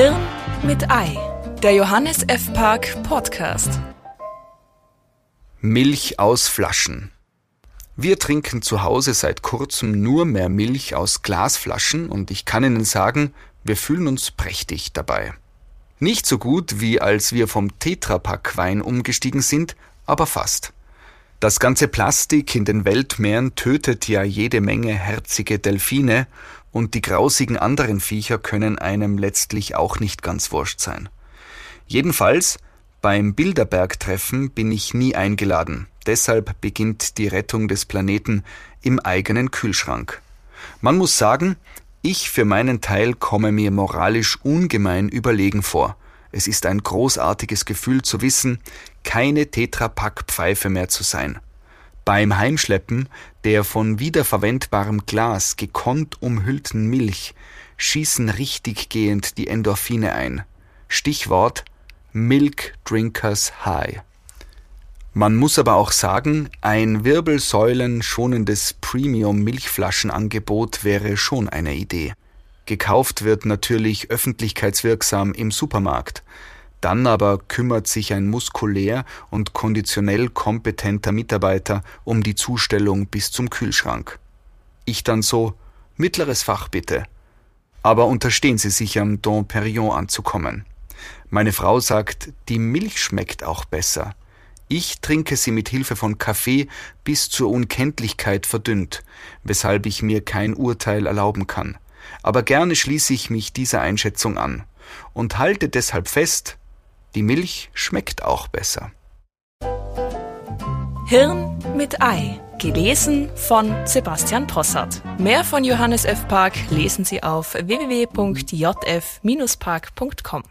Hirn mit Ei, der Johannes F. Park Podcast. Milch aus Flaschen. Wir trinken zu Hause seit kurzem nur mehr Milch aus Glasflaschen und ich kann Ihnen sagen, wir fühlen uns prächtig dabei. Nicht so gut wie als wir vom Tetrapack Wein umgestiegen sind, aber fast. Das ganze Plastik in den Weltmeeren tötet ja jede Menge herzige Delfine und die grausigen anderen Viecher können einem letztlich auch nicht ganz wurscht sein. Jedenfalls, beim Bilderberg-Treffen bin ich nie eingeladen. Deshalb beginnt die Rettung des Planeten im eigenen Kühlschrank. Man muss sagen, ich für meinen Teil komme mir moralisch ungemein überlegen vor. Es ist ein großartiges Gefühl zu wissen, keine Tetrapack-Pfeife mehr zu sein. Beim Heimschleppen der von wiederverwendbarem Glas gekonnt umhüllten Milch schießen richtiggehend die Endorphine ein. Stichwort Milk Drinkers High. Man muss aber auch sagen, ein wirbelsäulenschonendes Premium-Milchflaschenangebot wäre schon eine Idee. Gekauft wird natürlich öffentlichkeitswirksam im Supermarkt. Dann aber kümmert sich ein muskulär und konditionell kompetenter Mitarbeiter um die Zustellung bis zum Kühlschrank. Ich dann so, mittleres Fach bitte. Aber unterstehen Sie sich am Dom Perignon anzukommen. Meine Frau sagt, die Milch schmeckt auch besser. Ich trinke sie mit Hilfe von Kaffee bis zur Unkenntlichkeit verdünnt, weshalb ich mir kein Urteil erlauben kann aber gerne schließe ich mich dieser Einschätzung an und halte deshalb fest, die Milch schmeckt auch besser. Hirn mit Ei. Gelesen von Sebastian Possart. Mehr von Johannes F. Park lesen Sie auf www.jf-park.com.